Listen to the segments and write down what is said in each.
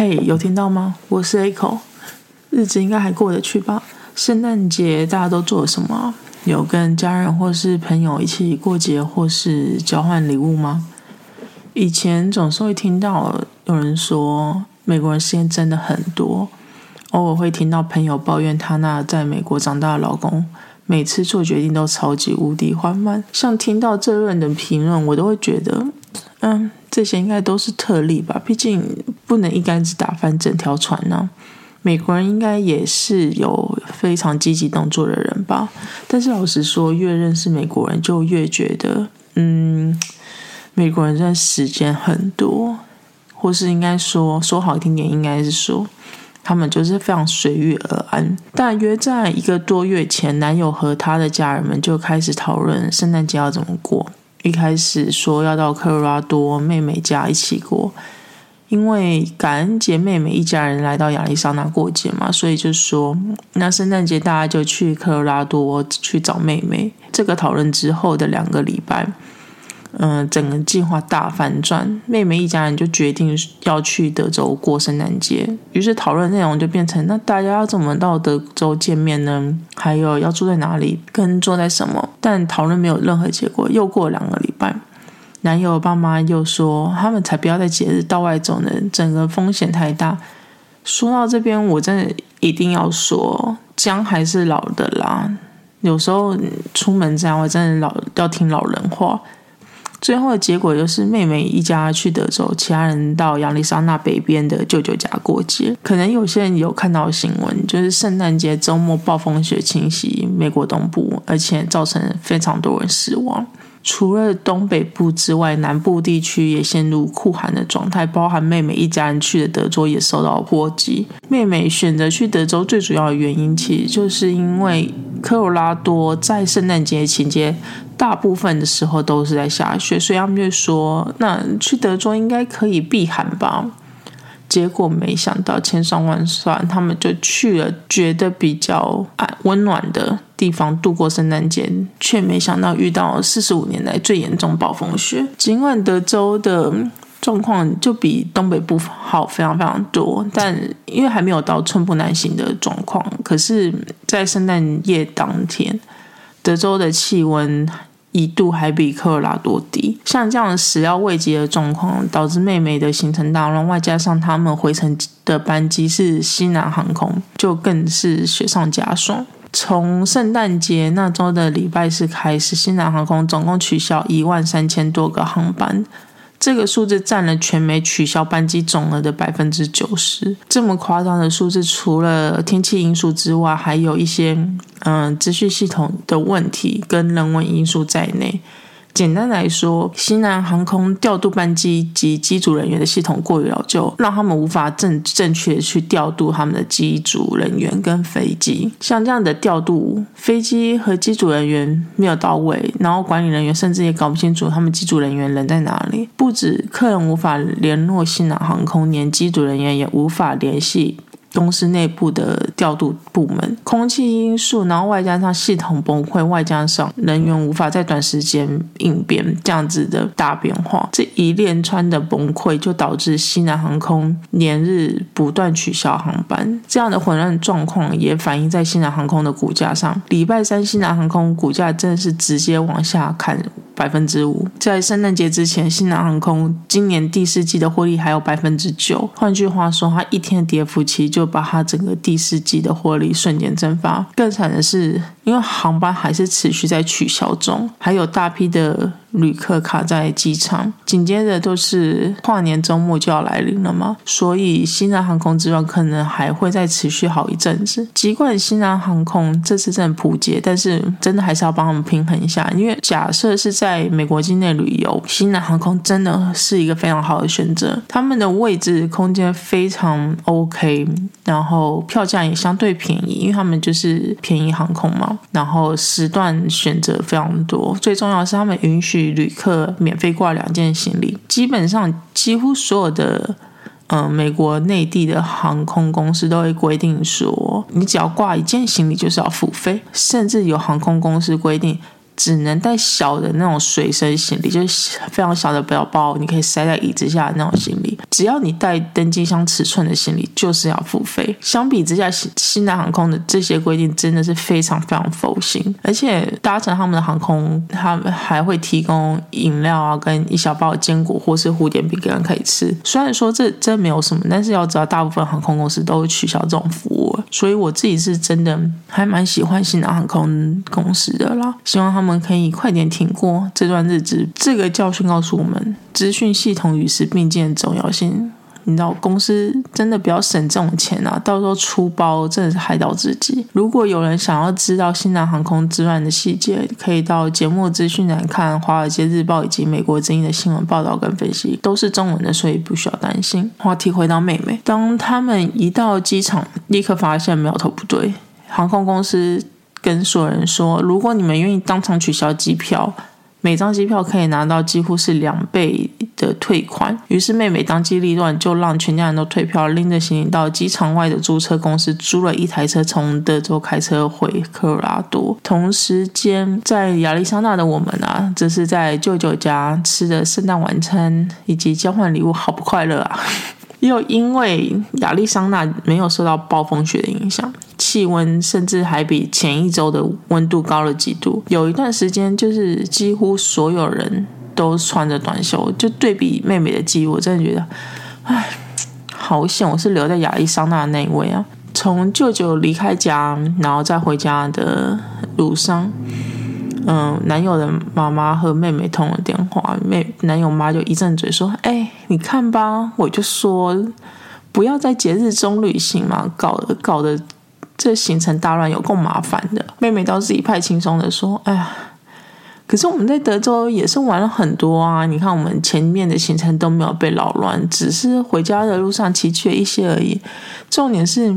嘿，有听到吗？我是 Echo，日子应该还过得去吧？圣诞节大家都做了什么？有跟家人或是朋友一起过节，或是交换礼物吗？以前总是会听到有人说，美国人时间真的很多。偶尔会听到朋友抱怨，她那在美国长大的老公，每次做决定都超级无敌缓慢。像听到这类的评论，我都会觉得，嗯，这些应该都是特例吧。毕竟不能一竿子打翻整条船呢。美国人应该也是有非常积极动作的人吧。但是老实说，越认识美国人，就越觉得，嗯，美国人真的时间很多，或是应该说说好听点，应该是说。他们就是非常随遇而安。大约在一个多月前，男友和他的家人们就开始讨论圣诞节要怎么过。一开始说要到科罗拉多妹妹家一起过，因为感恩节妹妹一家人来到亚利桑那过节嘛，所以就说那圣诞节大家就去科罗拉多去找妹妹。这个讨论之后的两个礼拜。嗯，整个计划大反转，妹妹一家人就决定要去德州过圣诞节。于是讨论内容就变成：那大家要怎么到德州见面呢？还有要住在哪里，跟住在什么？但讨论没有任何结果。又过两个礼拜，男友爸妈又说他们才不要在节日到外走呢，整个风险太大。说到这边，我真的一定要说，姜还是老的啦。有时候出门这样，我真的老要听老人话。最后的结果就是妹妹一家去德州，其他人到亚利桑那北边的舅舅家过节。可能有些人有看到新闻，就是圣诞节周末暴风雪侵袭美国东部，而且造成非常多人死亡。除了东北部之外，南部地区也陷入酷寒的状态，包含妹妹一家人去的德州也受到波及。妹妹选择去德州最主要的原因，其实就是因为科罗拉多在圣诞节期间大部分的时候都是在下雪，所以他们就说，那去德州应该可以避寒吧。结果没想到千算万算，他们就去了觉得比较安温暖的地方度过圣诞节，却没想到遇到四十五年来最严重暴风雪。尽管德州的状况就比东北部好非常非常多，但因为还没有到寸步难行的状况，可是，在圣诞夜当天，德州的气温。一度还比科罗拉多低，像这样始料未及的状况，导致妹妹的行程大乱，外加上他们回程的班机是西南航空，就更是雪上加霜。从圣诞节那周的礼拜四开始，西南航空总共取消一万三千多个航班。这个数字占了全美取消班机总额的百分之九十。这么夸张的数字，除了天气因素之外，还有一些嗯资讯系统的问题跟人文因素在内。简单来说，西南航空调度班机及机组人员的系统过于老旧，让他们无法正正确去调度他们的机组人员跟飞机。像这样的调度，飞机和机组人员没有到位，然后管理人员甚至也搞不清楚他们机组人员人在哪里。不止客人无法联络西南航空，连机组人员也无法联系。公司内部的调度部门，空气因素，然后外加上系统崩溃，外加上人员无法在短时间应变，这样子的大变化，这一连串的崩溃就导致西南航空连日不断取消航班，这样的混乱状况也反映在西南航空的股价上。礼拜三，西南航空股价真的是直接往下看。百分之五，在圣诞节之前，西南航空今年第四季的获利还有百分之九。换句话说，它一天的跌幅其实就把它整个第四季的获利瞬间蒸发。更惨的是，因为航班还是持续在取消中，还有大批的。旅客卡在机场，紧接着都是跨年周末就要来临了嘛，所以西南航空之乱可能还会再持续好一阵子。尽管西南航空这次真的普及，但是真的还是要帮他们平衡一下，因为假设是在美国境内旅游，西南航空真的是一个非常好的选择，他们的位置空间非常 OK，然后票价也相对便宜，因为他们就是便宜航空嘛，然后时段选择非常多，最重要是他们允许。旅客免费挂两件行李，基本上几乎所有的嗯美国内地的航空公司都会规定说，你只要挂一件行李就是要付费，甚至有航空公司规定只能带小的那种随身行李，就是非常小的背包，你可以塞在椅子下的那种行李。只要你带登机箱尺寸的行李，就是要付费。相比之下，西西南航空的这些规定真的是非常非常佛心，而且搭乘他们的航空，他们还会提供饮料啊，跟一小包坚果或是蝴蝶饼给人可以吃。虽然说这真没有什么，但是要知道，大部分航空公司都会取消这种服务，所以我自己是真的还蛮喜欢西南航空公司的啦。希望他们我们可以快点挺过这段日子。这个教训告诉我们，资讯系统与时并进的重要性。你知道，公司真的不要省这种钱啊！到时候出包真的是害到自己。如果有人想要知道新南航空之乱的细节，可以到节目资讯栏看《华尔街日报》以及美国之音的新闻报道跟分析，都是中文的，所以不需要担心。话题回到妹妹，当他们一到机场，立刻发现苗头不对。航空公司跟所有人说：“如果你们愿意当场取消机票。”每张机票可以拿到几乎是两倍的退款，于是妹妹当机立断，就让全家人都退票，拎着行李到机场外的租车公司租了一台车，从德州开车回科罗拉多。同时间，在亚利桑那的我们啊，这是在舅舅家吃的圣诞晚餐以及交换礼物，好不快乐啊！又因为亚利桑那没有受到暴风雪的影响，气温甚至还比前一周的温度高了几度。有一段时间，就是几乎所有人都穿着短袖。就对比妹妹的记忆，我真的觉得，唉，好险！我是留在亚利桑那那一位啊。从舅舅离开家，然后再回家的路上。嗯，男友的妈妈和妹妹通了电话，妹男友妈就一阵嘴说：“哎，你看吧，我就说不要在节日中旅行嘛，搞搞得这行程大乱，有够麻烦的。”妹妹倒是一派轻松的说：“哎呀，可是我们在德州也是玩了很多啊，你看我们前面的行程都没有被扰乱，只是回家的路上崎岖一些而已。重点是。”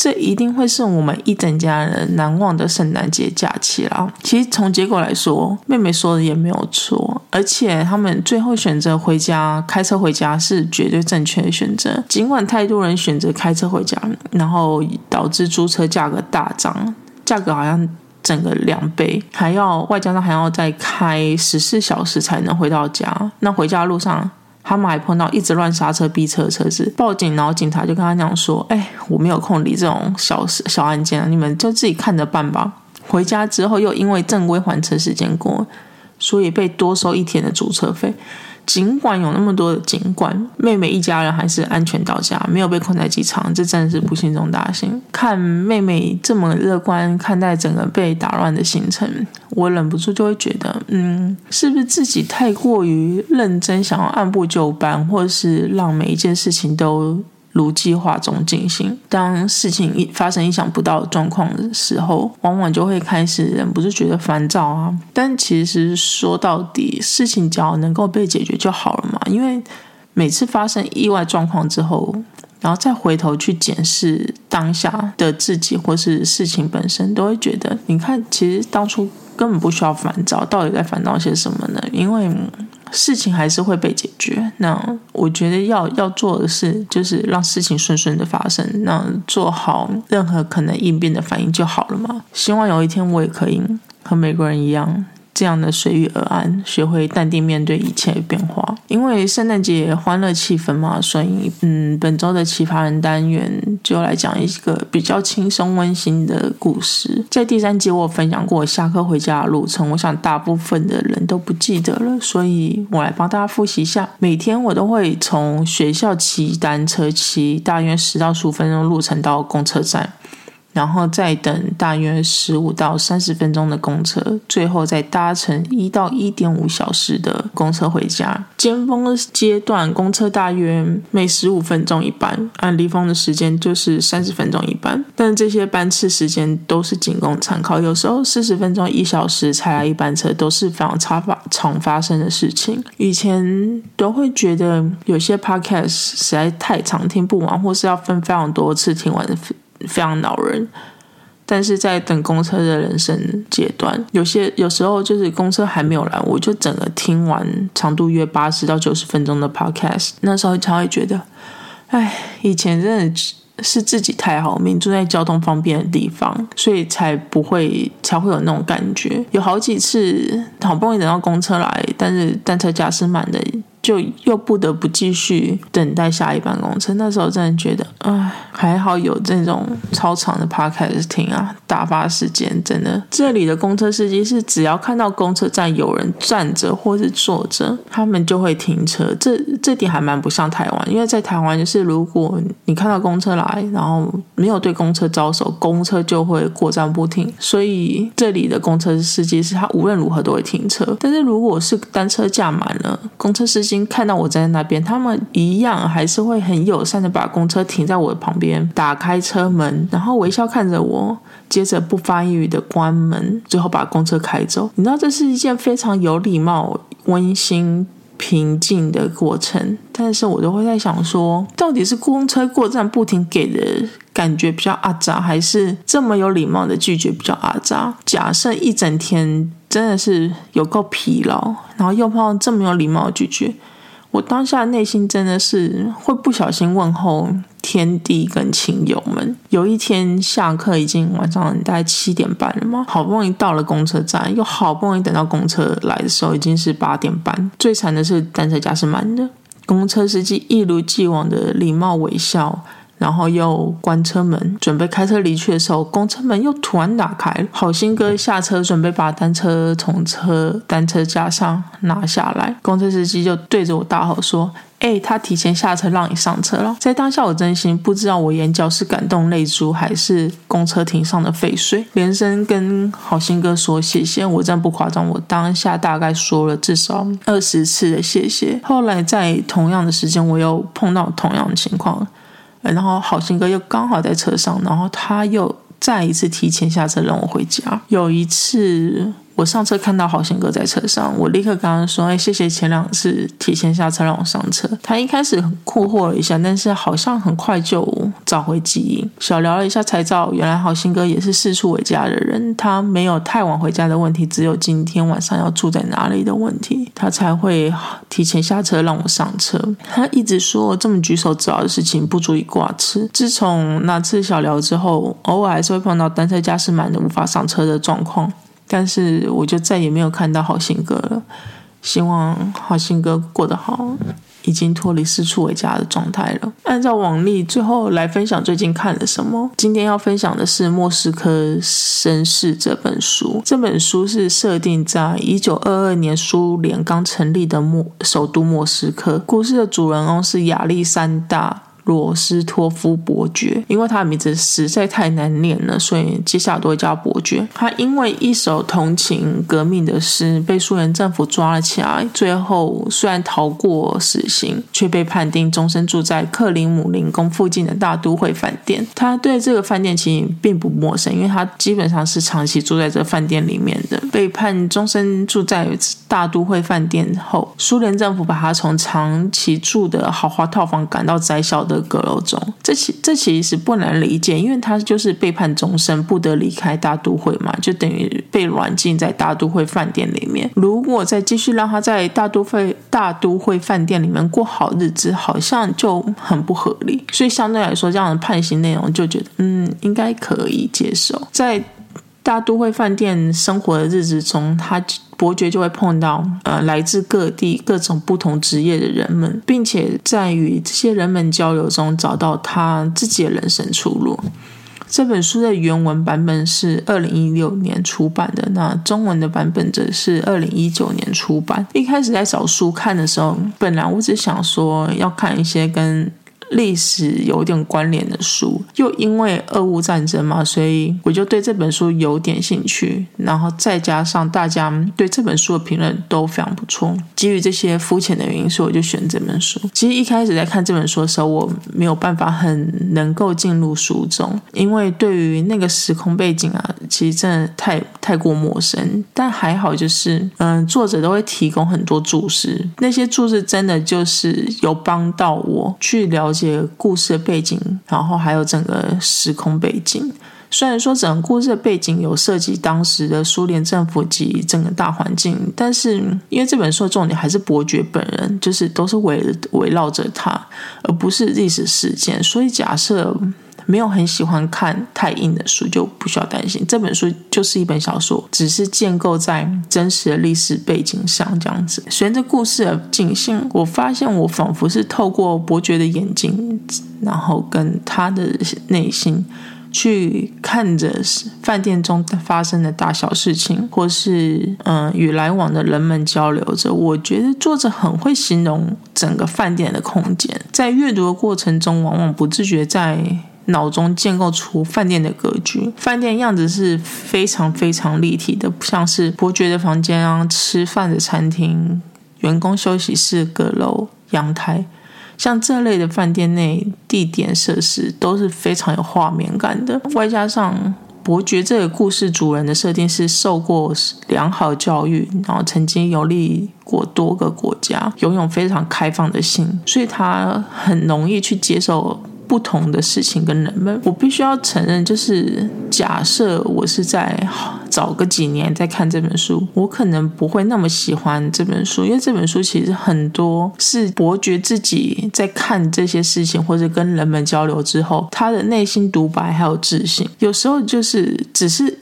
这一定会是我们一整家人难忘的圣诞节假期啦。其实从结果来说，妹妹说的也没有错，而且他们最后选择回家开车回家是绝对正确的选择。尽管太多人选择开车回家，然后导致租车价格大涨，价格好像整个两倍，还要外加上还要再开十四小时才能回到家。那回家路上。他们还碰到一直乱刹车、逼车的车子，报警，然后警察就跟他讲说：“哎，我没有空理这种小事、小案件，你们就自己看着办吧。”回家之后，又因为正规还车时间过，所以被多收一天的租车费。尽管有那么多的尽管，妹妹一家人还是安全到家，没有被困在机场，这真的是不幸中大幸。看妹妹这么乐观看待整个被打乱的行程，我忍不住就会觉得，嗯，是不是自己太过于认真，想要按部就班，或是让每一件事情都。如计划中进行。当事情一发生意想不到的状况的时候，往往就会开始忍不住觉得烦躁啊。但其实说到底，事情只要能够被解决就好了嘛。因为每次发生意外状况之后，然后再回头去检视当下的自己或是事情本身，都会觉得，你看，其实当初根本不需要烦躁，到底在烦恼些什么呢？因为。事情还是会被解决。那我觉得要要做的事，就是让事情顺顺的发生，那做好任何可能应变的反应就好了嘛。希望有一天我也可以和美国人一样。这样的随遇而安，学会淡定面对一切变化。因为圣诞节欢乐气氛嘛，所以嗯，本周的奇葩人单元就来讲一个比较轻松温馨的故事。在第三集我分享过下课回家的路程，我想大部分的人都不记得了，所以我来帮大家复习一下。每天我都会从学校骑单车，骑大约十到十五分钟路程到公车站。然后再等大约十五到三十分钟的公车，最后再搭乘一到一点五小时的公车回家。尖峰的阶段公车大约每十五分钟一班，按离峰的时间就是三十分钟一班。但这些班次时间都是仅供参考，有时候四十分钟一小时才来一班车都是非常常发常发生的事情。以前都会觉得有些 podcast 实在太长听不完，或是要分非常多次听完。非常恼人，但是在等公车的人生阶段，有些有时候就是公车还没有来，我就整个听完长度约八十到九十分钟的 podcast，那时候才会觉得哎，以前真的是自己太好命，住在交通方便的地方，所以才不会才会有那种感觉。有好几次好不容易等到公车来，但是单车驾驶满的。就又不得不继续等待下一班公车。那时候真的觉得，唉，还好有这种超长的 podcast 听啊，打发时间。真的，这里的公车司机是只要看到公车站有人站着或是坐着，他们就会停车。这这点还蛮不像台湾，因为在台湾就是如果你看到公车来，然后没有对公车招手，公车就会过站不停。所以这里的公车司机是他无论如何都会停车。但是如果是单车架满了，公车司机。看到我站在那边，他们一样还是会很友善的把公车停在我的旁边，打开车门，然后微笑看着我，接着不发一语的关门，最后把公车开走。你知道，这是一件非常有礼貌、温馨、平静的过程。但是我都会在想说，到底是公车过站不停给的感觉比较阿扎，还是这么有礼貌的拒绝比较阿扎？假设一整天真的是有够疲劳，然后又碰到这么有礼貌的拒绝。我当下内心真的是会不小心问候天地跟亲友们。有一天下课已经晚上大概七点半了嘛，好不容易到了公车站，又好不容易等到公车来的时候已经是八点半。最惨的是单车架是满的，公车司机一如既往的礼貌微笑。然后又关车门，准备开车离去的时候，公车门又突然打开了。好心哥下车，准备把单车从车单车架上拿下来，公车司机就对着我大吼说：“哎，他提前下车让你上车了。”在当下，我真心不知道我眼角是感动泪珠，还是公车停上的废水。连声跟好心哥说谢谢，我真不夸张，我当下大概说了至少二十次的谢谢。后来在同样的时间，我又碰到同样的情况。然后好心哥又刚好在车上，然后他又再一次提前下车让我回家。有一次。我上车看到好心哥在车上，我立刻跟他说：“哎，谢谢前两次提前下车让我上车。”他一开始很困惑了一下，但是好像很快就找回记忆。小聊了一下才知道，原来好心哥也是四处为家的人，他没有太晚回家的问题，只有今天晚上要住在哪里的问题，他才会提前下车让我上车。他一直说这么举手之劳的事情不足以挂齿。自从那次小聊之后，偶尔还是会碰到单车驾驶满的无法上车的状况。但是我就再也没有看到好心哥了。希望好心哥过得好，已经脱离四处为家的状态了。按照往例，最后来分享最近看了什么。今天要分享的是《莫斯科绅士》这本书。这本书是设定在一九二二年苏联刚成立的莫首都莫斯科。故事的主人公是亚历山大。罗斯托夫伯爵，因为他的名字实在太难念了，所以接下来都会叫伯爵。他因为一首同情革命的诗被苏联政府抓了起来，最后虽然逃过死刑，却被判定终身住在克林姆林宫附近的大都会饭店。他对这个饭店其实并不陌生，因为他基本上是长期住在这饭店里面的。被判终身住在大都会饭店后，苏联政府把他从长期住的豪华套房赶到窄小的。阁楼中，这其这其实不难理解，因为他就是被判终身，不得离开大都会嘛，就等于被软禁在大都会饭店里面。如果再继续让他在大都会大都会饭店里面过好日子，好像就很不合理。所以相对来说，这样的判刑内容就觉得，嗯，应该可以接受。在大都会饭店生活的日子中，他伯爵就会碰到呃来自各地各种不同职业的人们，并且在与这些人们交流中找到他自己的人生出路。这本书的原文版本是二零一六年出版的，那中文的版本则是二零一九年出版。一开始在找书看的时候，本来我只想说要看一些跟。历史有点关联的书，又因为俄乌战争嘛，所以我就对这本书有点兴趣。然后再加上大家对这本书的评论都非常不错，基于这些肤浅的原因，所以我就选这本书。其实一开始在看这本书的时候，我没有办法很能够进入书中，因为对于那个时空背景啊，其实真的太太过陌生。但还好，就是嗯，作者都会提供很多注释，那些注释真的就是有帮到我去了解。些故事的背景，然后还有整个时空背景，虽然说整个故事的背景有涉及当时的苏联政府及整个大环境，但是因为这本书的重点还是伯爵本人，就是都是围围绕着他，而不是历史事件，所以假设。没有很喜欢看太硬的书，就不需要担心。这本书就是一本小说，只是建构在真实的历史背景上这样子。随着故事的进行，我发现我仿佛是透过伯爵的眼睛，然后跟他的内心去看着饭店中发生的大小事情，或是嗯与来往的人们交流着。我觉得作者很会形容整个饭店的空间，在阅读的过程中，往往不自觉在。脑中建构出饭店的格局，饭店样子是非常非常立体的，不像是伯爵的房间啊、吃饭的餐厅、员工休息室、阁楼、阳台，像这类的饭店内地点设施都是非常有画面感的。外加上伯爵这个故事主人的设定是受过良好教育，然后曾经游历过多个国家，拥有非常开放的心，所以他很容易去接受。不同的事情跟人们，我必须要承认，就是假设我是在早个几年在看这本书，我可能不会那么喜欢这本书，因为这本书其实很多是伯爵自己在看这些事情或者跟人们交流之后，他的内心独白还有自信，有时候就是只是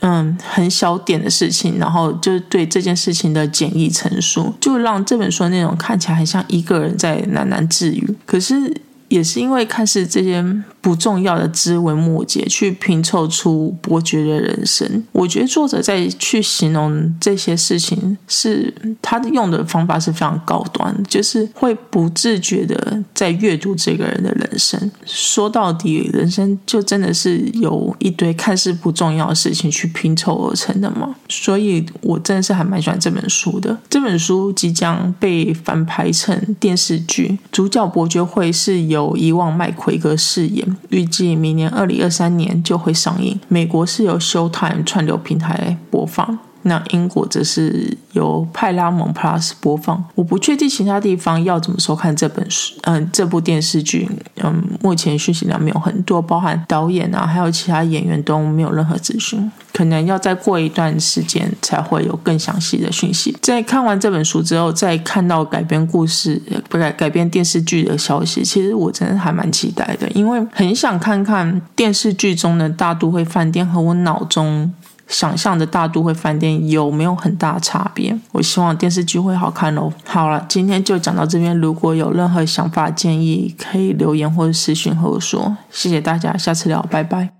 嗯很小点的事情，然后就对这件事情的简易陈述，就让这本书内容看起来很像一个人在喃喃自语，可是。也是因为看似这些不重要的枝微末节，去拼凑出伯爵的人生。我觉得作者在去形容这些事情，是他用的方法是非常高端，就是会不自觉的在阅读这个人的人生。说到底，人生就真的是由一堆看似不重要的事情去拼凑而成的吗？所以我真的是还蛮喜欢这本书的。这本书即将被翻拍成电视剧，主角伯爵会是由。由伊旺麦奎格饰演，预计明年二零二三年就会上映。美国是由 Showtime 串流平台播放。那英国则是由派拉蒙 Plus 播放，我不确定其他地方要怎么收看这本书，嗯，这部电视剧，嗯，目前讯息量没有很多，包含导演啊，还有其他演员都没有任何资讯，可能要再过一段时间才会有更详细的讯息。在看完这本书之后，再看到改编故事、不改改编电视剧的消息，其实我真的还蛮期待的，因为很想看看电视剧中的大都会饭店和我脑中。想象的大都会饭店有没有很大差别？我希望电视剧会好看哦。好了，今天就讲到这边。如果有任何想法建议，可以留言或者私信和我说。谢谢大家，下次聊，拜拜。